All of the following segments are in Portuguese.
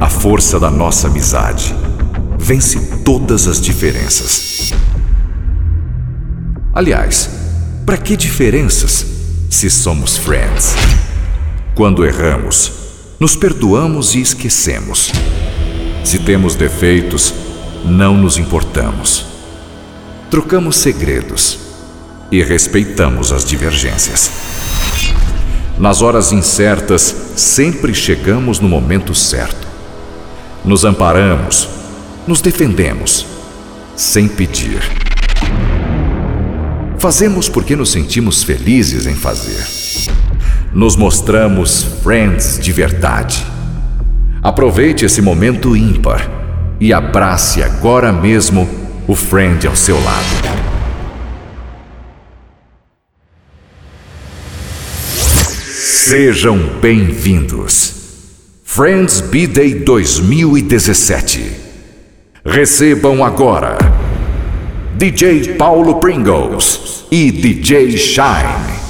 A força da nossa amizade vence todas as diferenças. Aliás, para que diferenças se somos friends? Quando erramos, nos perdoamos e esquecemos. Se temos defeitos, não nos importamos. Trocamos segredos e respeitamos as divergências. Nas horas incertas, sempre chegamos no momento certo. Nos amparamos, nos defendemos, sem pedir. Fazemos porque nos sentimos felizes em fazer. Nos mostramos friends de verdade. Aproveite esse momento ímpar e abrace agora mesmo o friend ao seu lado. Sejam bem-vindos. Friends B-Day 2017. Recebam agora DJ Paulo Pringles e DJ Shine.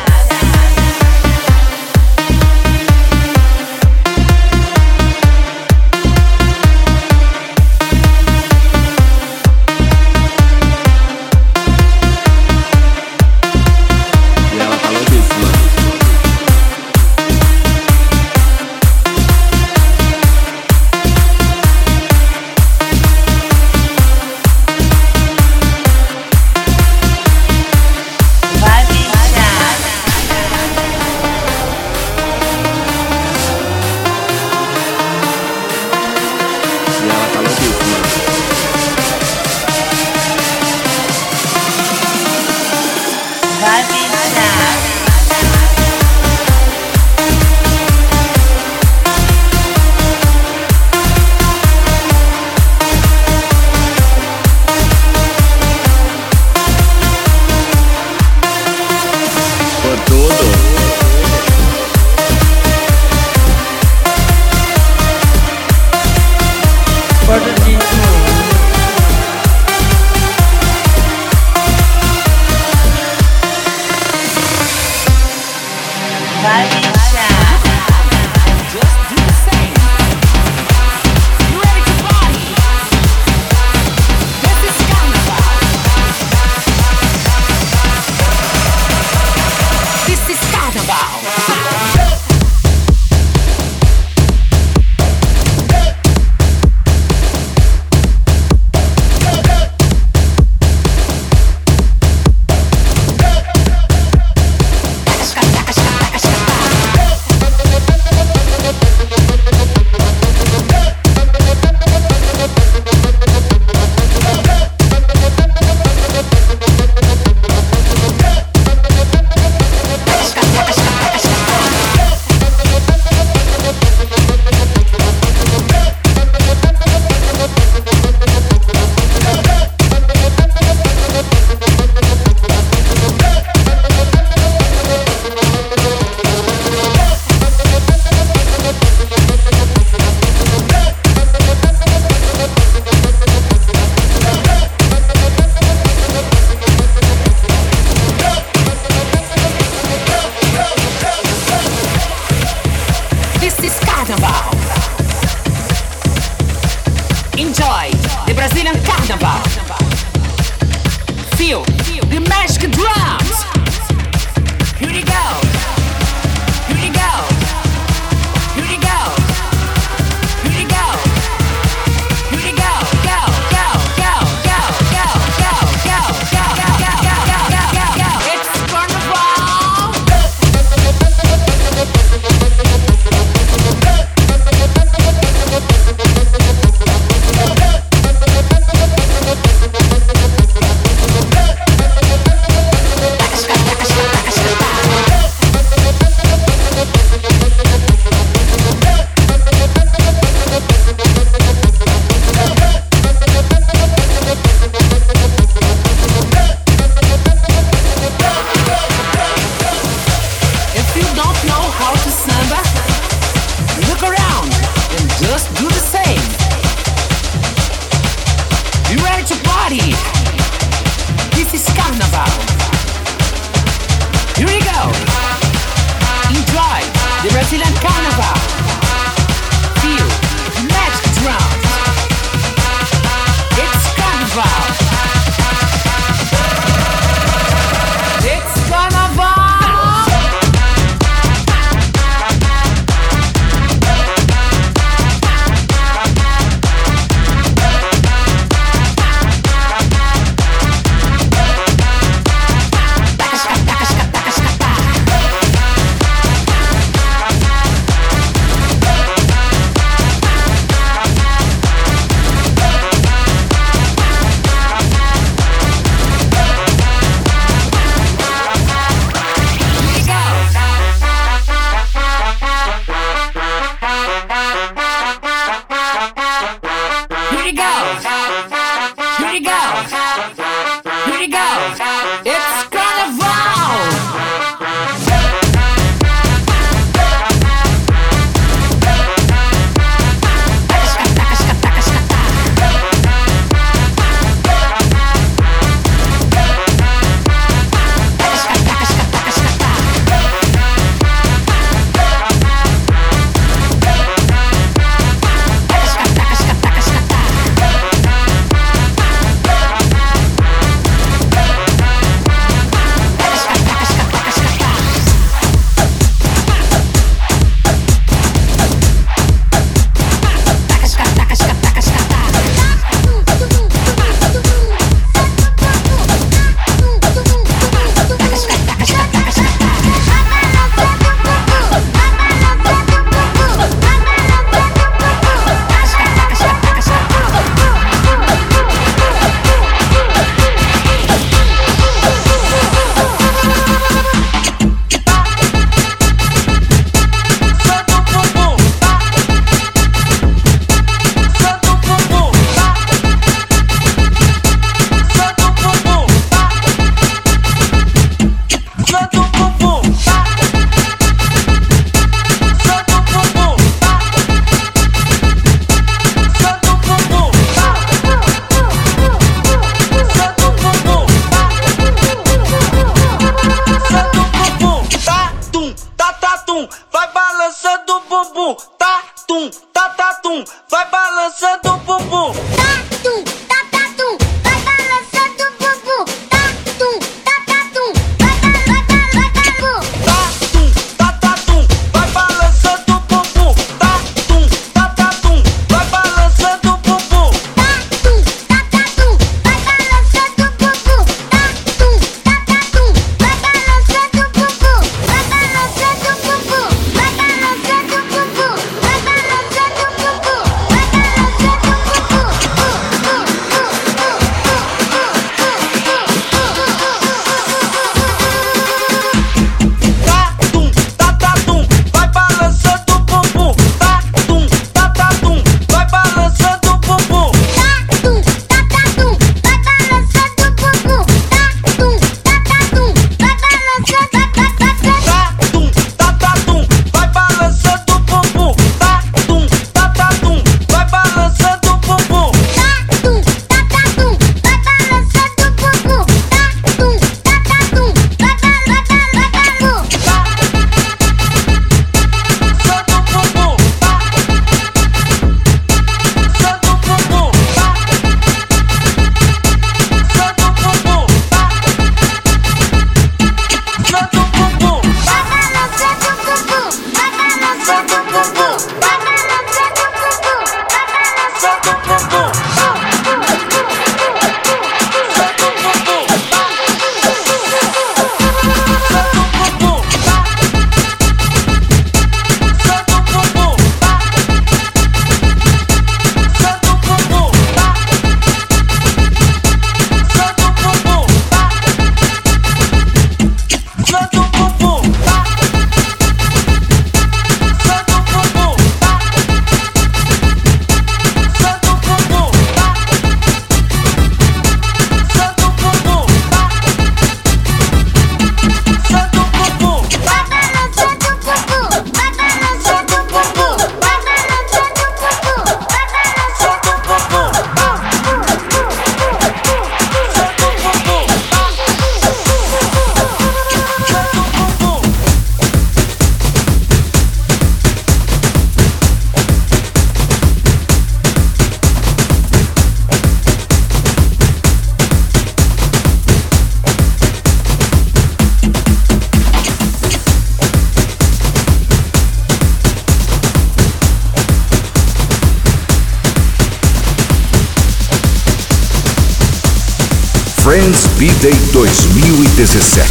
17.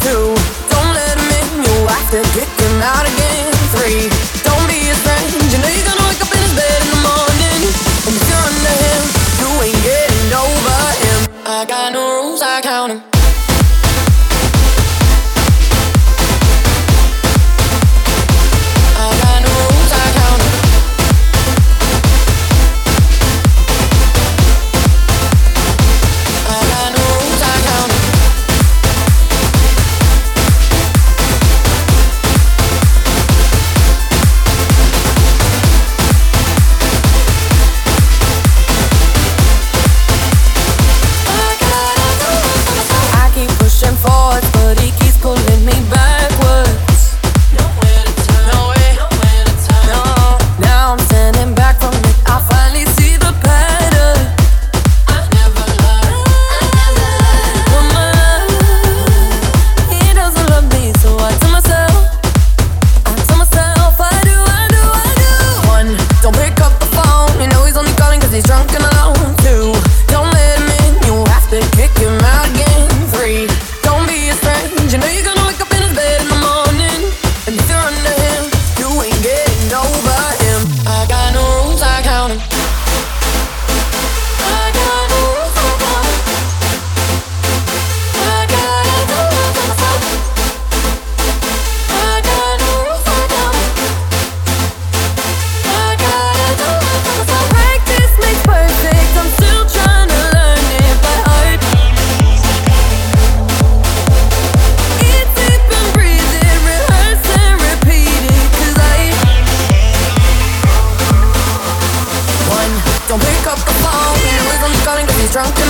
Two, don't let him in, you'll have out again. Three, don't be you know you're gonna wake up in his bed in the morning. Him, you ain't getting over him. I got no drunk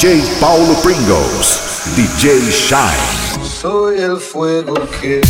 DJ Paulo Pringles, DJ Shine. Soy el fuego que.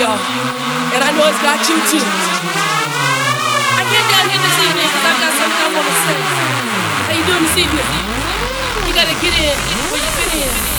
y'all. And I know it's got you too. I came down here this evening because I've got something I want to say. How you doing this evening? You gotta get in where you been? in.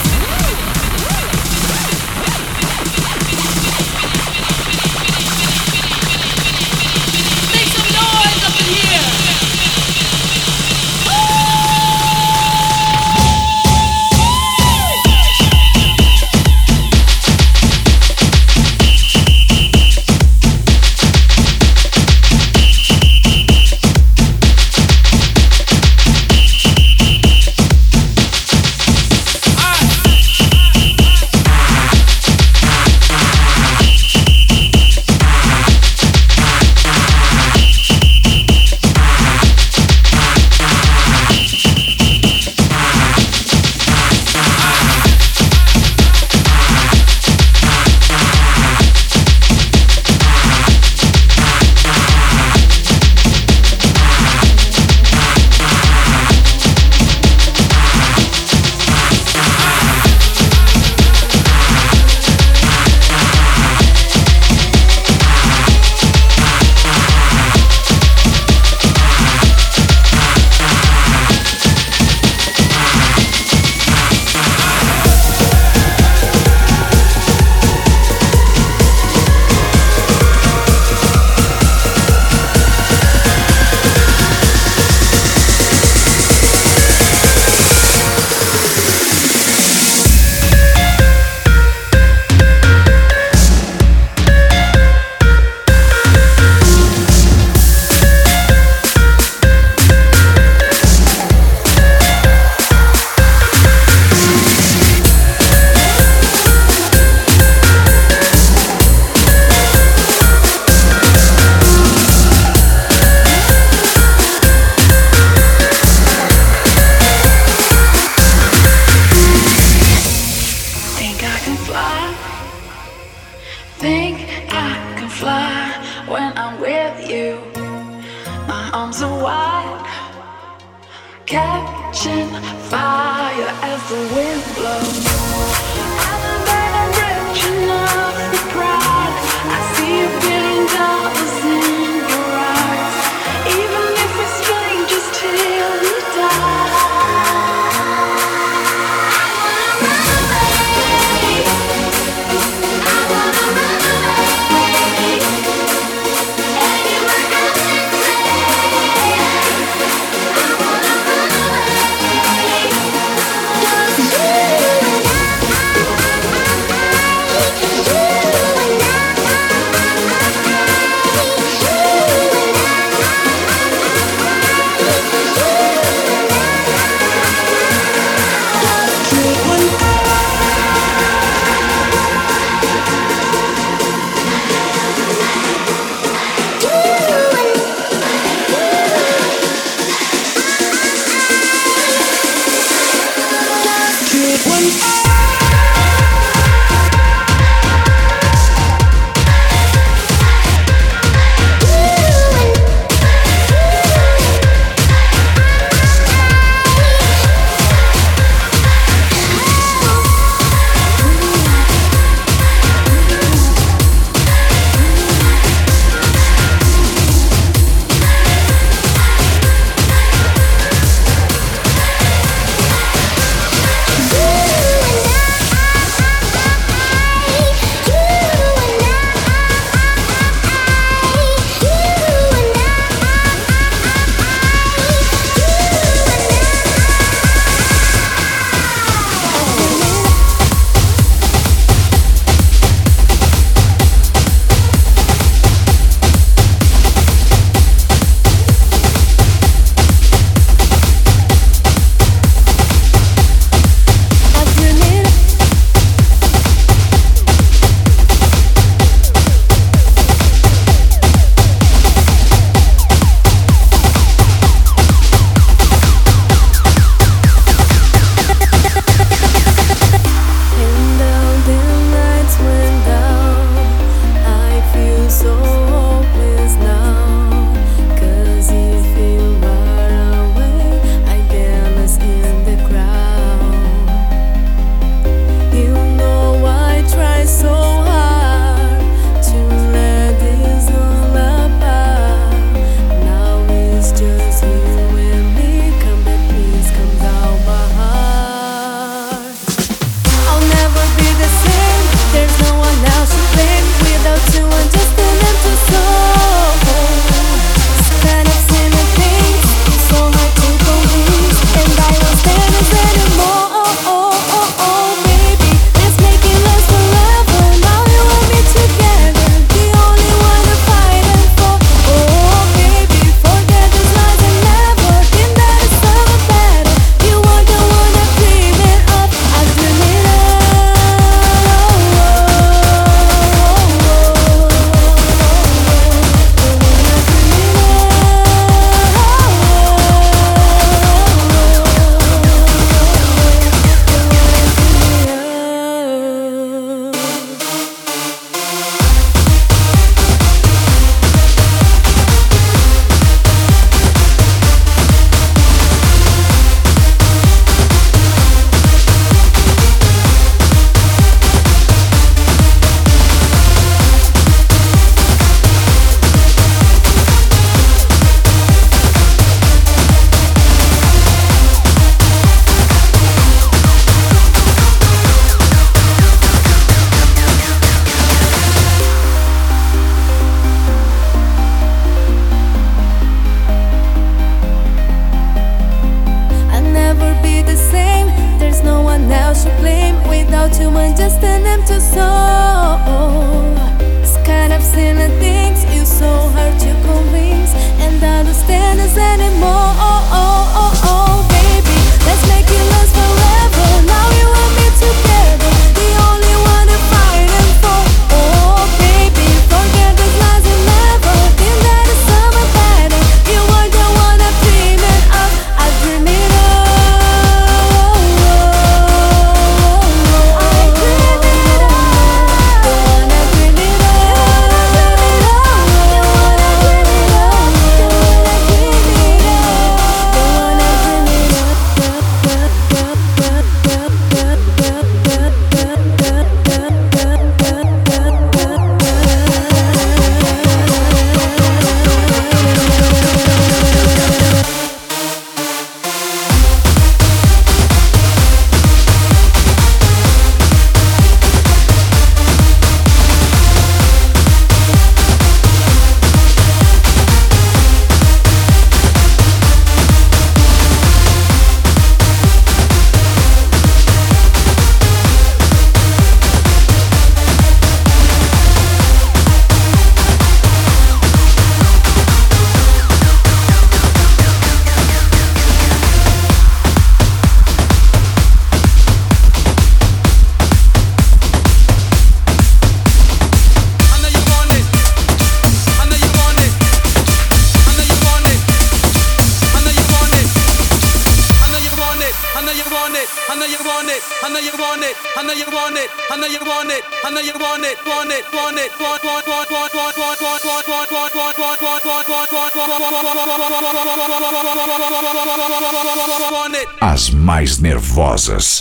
Nervosas.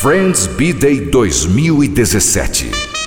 Friends B-Day 2017.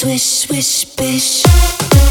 Swish, swish, bish.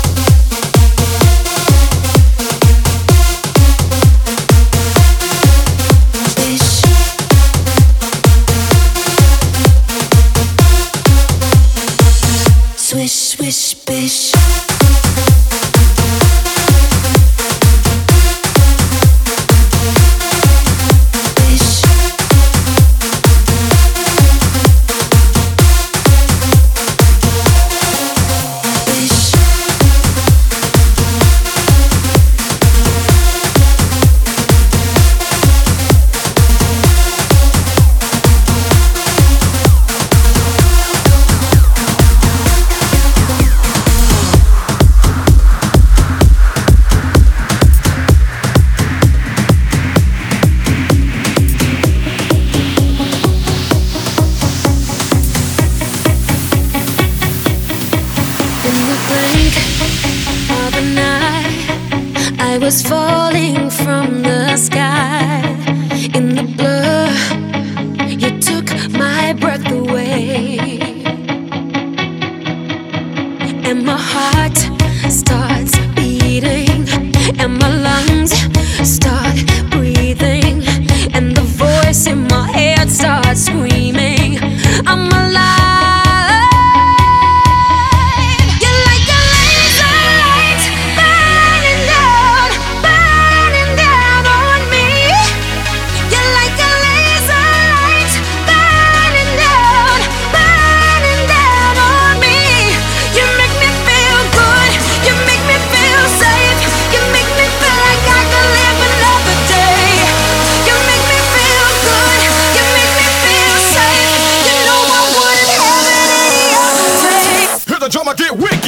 I'ma get.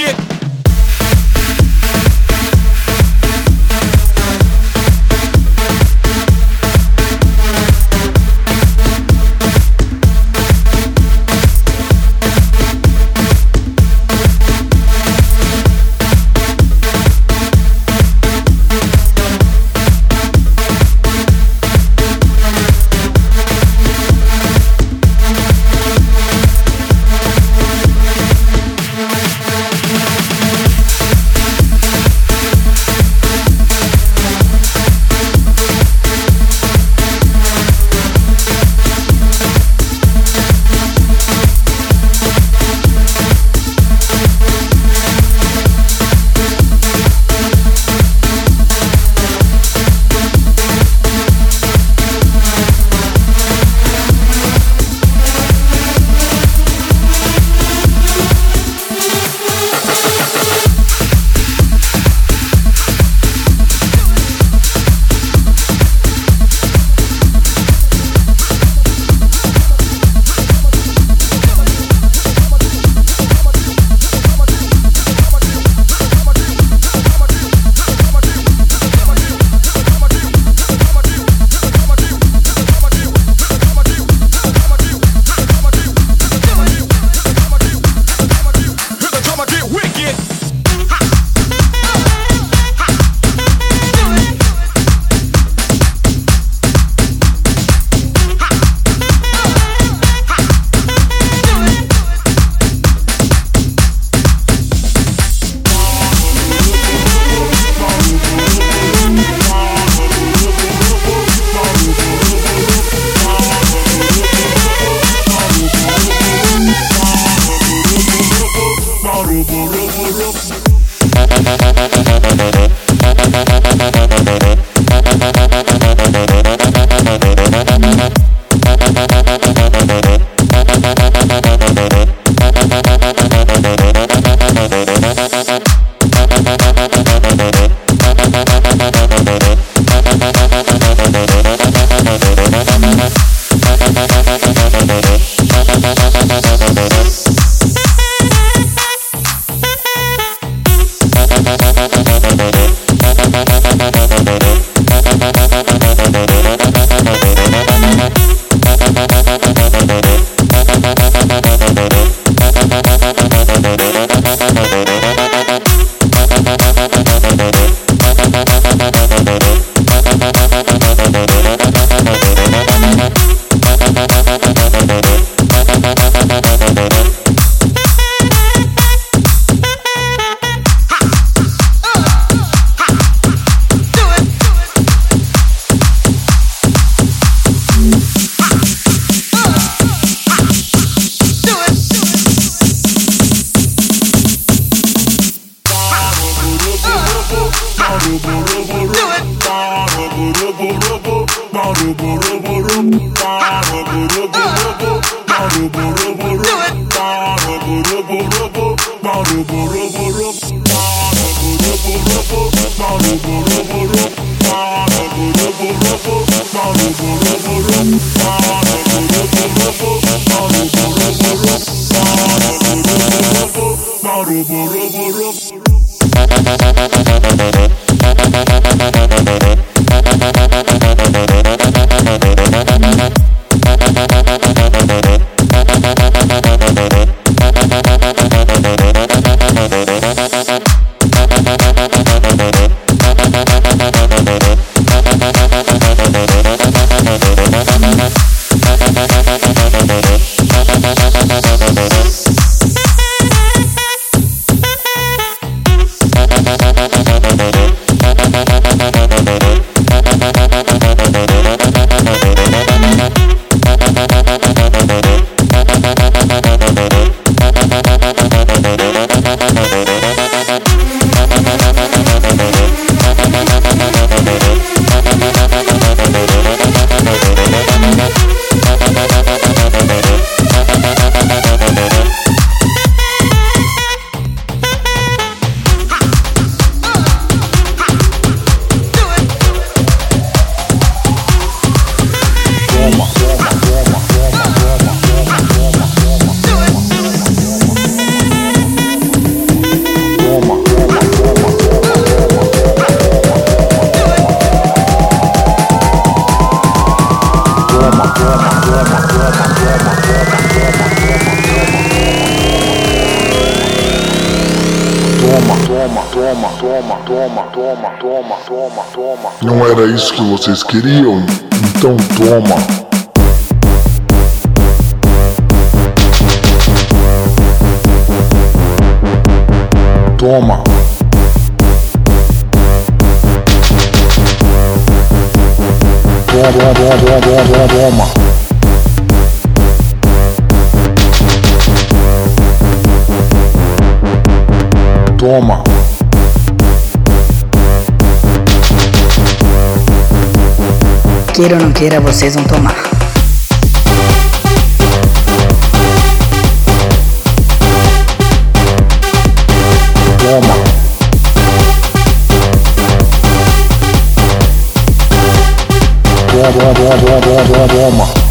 Boro, boro, boro, boro, boro. Vocês queriam? Então toma. Toma. Toma, toma, toma, toma, toma. Toma. Queira ou não queira, vocês vão tomar. Toma. Toma, toma, toma, toma, toma.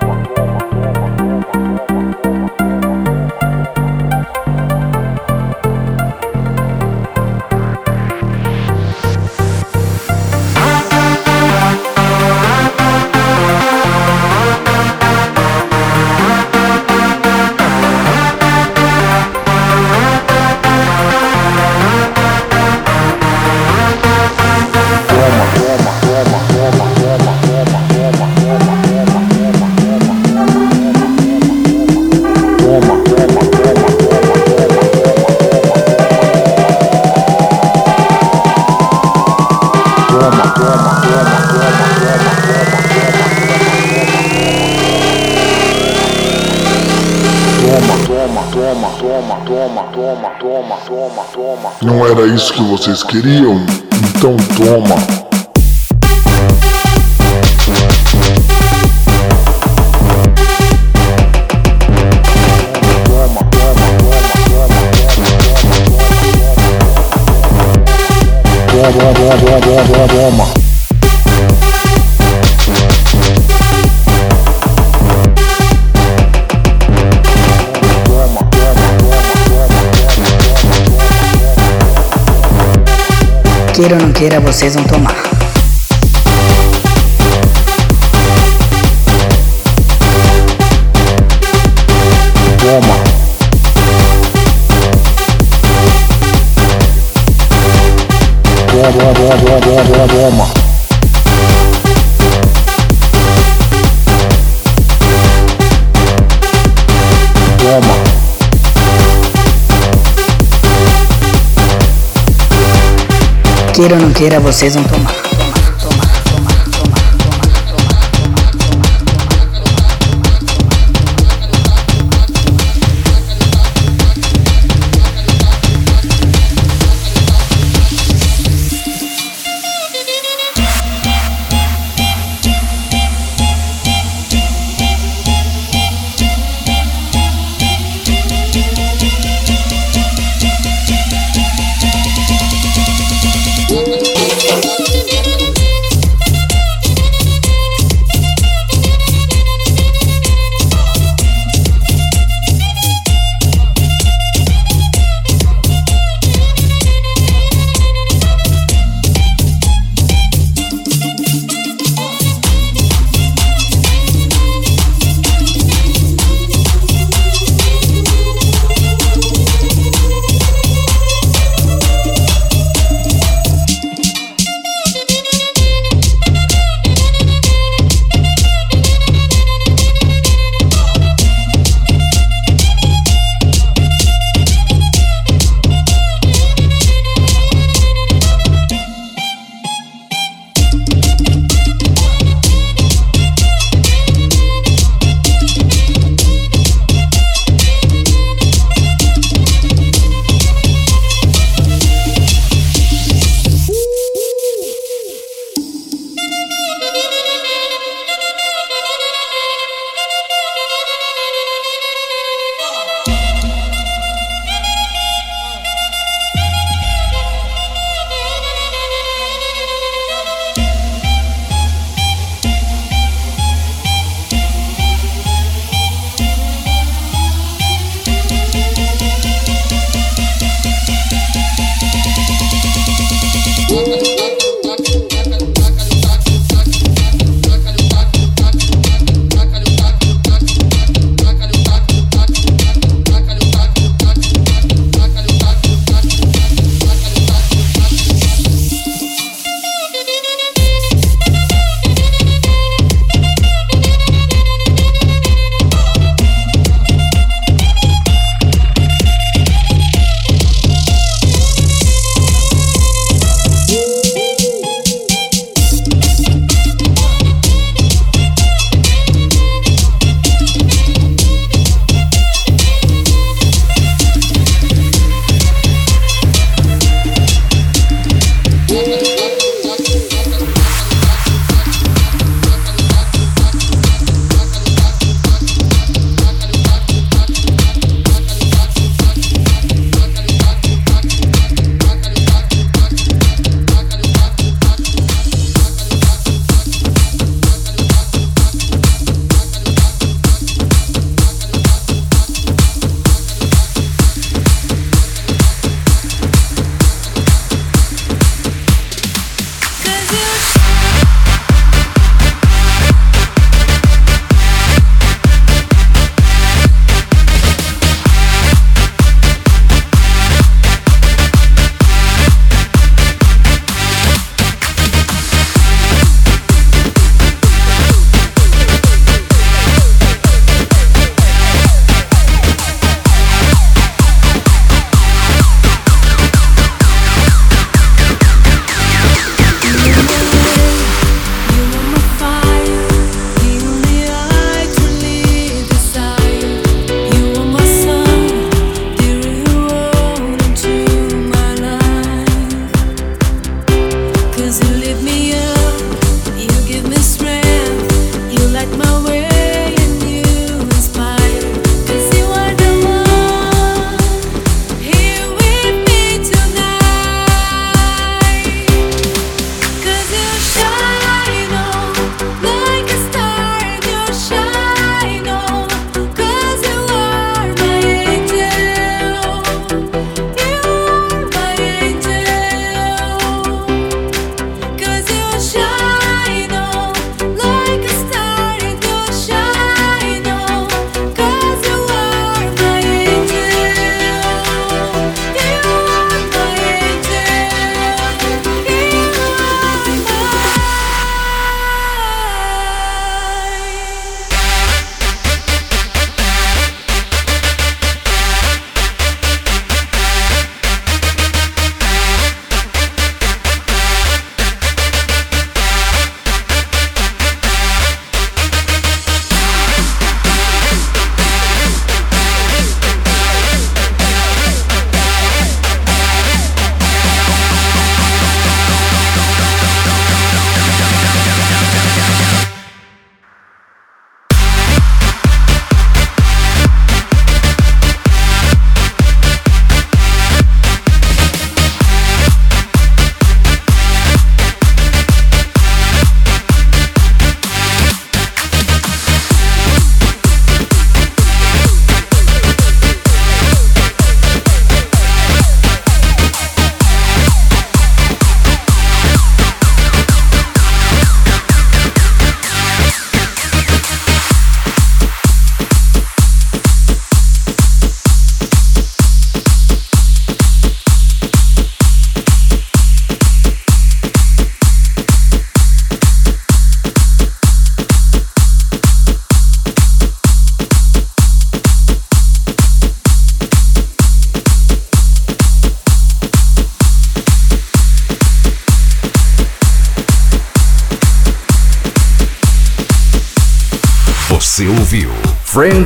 toma, toma, toma, toma, toma, toma, toma. Não era isso que vocês queriam? Então toma. Toma, toma, toma, toma, toma. Queira ou não queira, vocês vão tomar. Toma. Toma, toma, toma, toma, toma. Queira ou não queira, vocês vão tomar.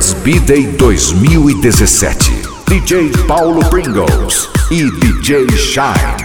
Friends B-Day 2017. DJ Paulo Pringles e DJ Shine.